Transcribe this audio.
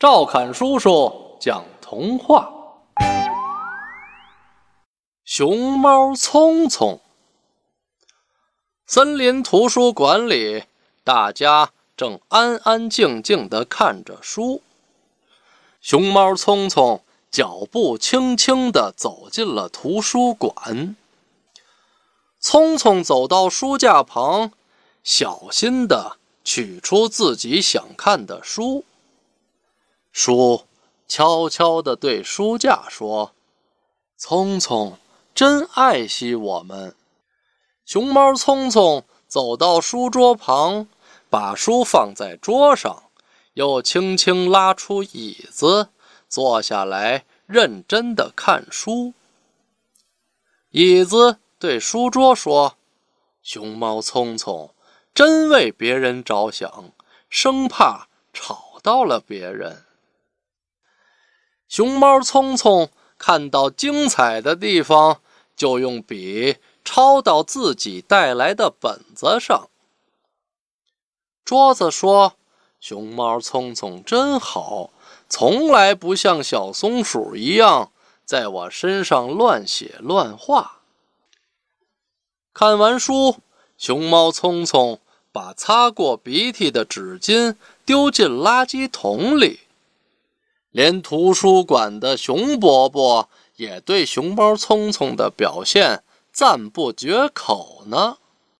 赵侃叔叔讲童话：熊猫聪聪。森林图书馆里，大家正安安静静的看着书。熊猫聪聪脚步轻轻的走进了图书馆。聪聪走到书架旁，小心的取出自己想看的书。书悄悄地对书架说：“聪聪真爱惜我们。”熊猫聪聪走到书桌旁，把书放在桌上，又轻轻拉出椅子，坐下来认真地看书。椅子对书桌说：“熊猫聪聪真为别人着想，生怕吵到了别人。”熊猫聪聪看到精彩的地方，就用笔抄到自己带来的本子上。桌子说：“熊猫聪聪真好，从来不像小松鼠一样在我身上乱写乱画。”看完书，熊猫聪聪把擦过鼻涕的纸巾丢进垃圾桶里。连图书馆的熊伯伯也对熊猫聪聪的表现赞不绝口呢。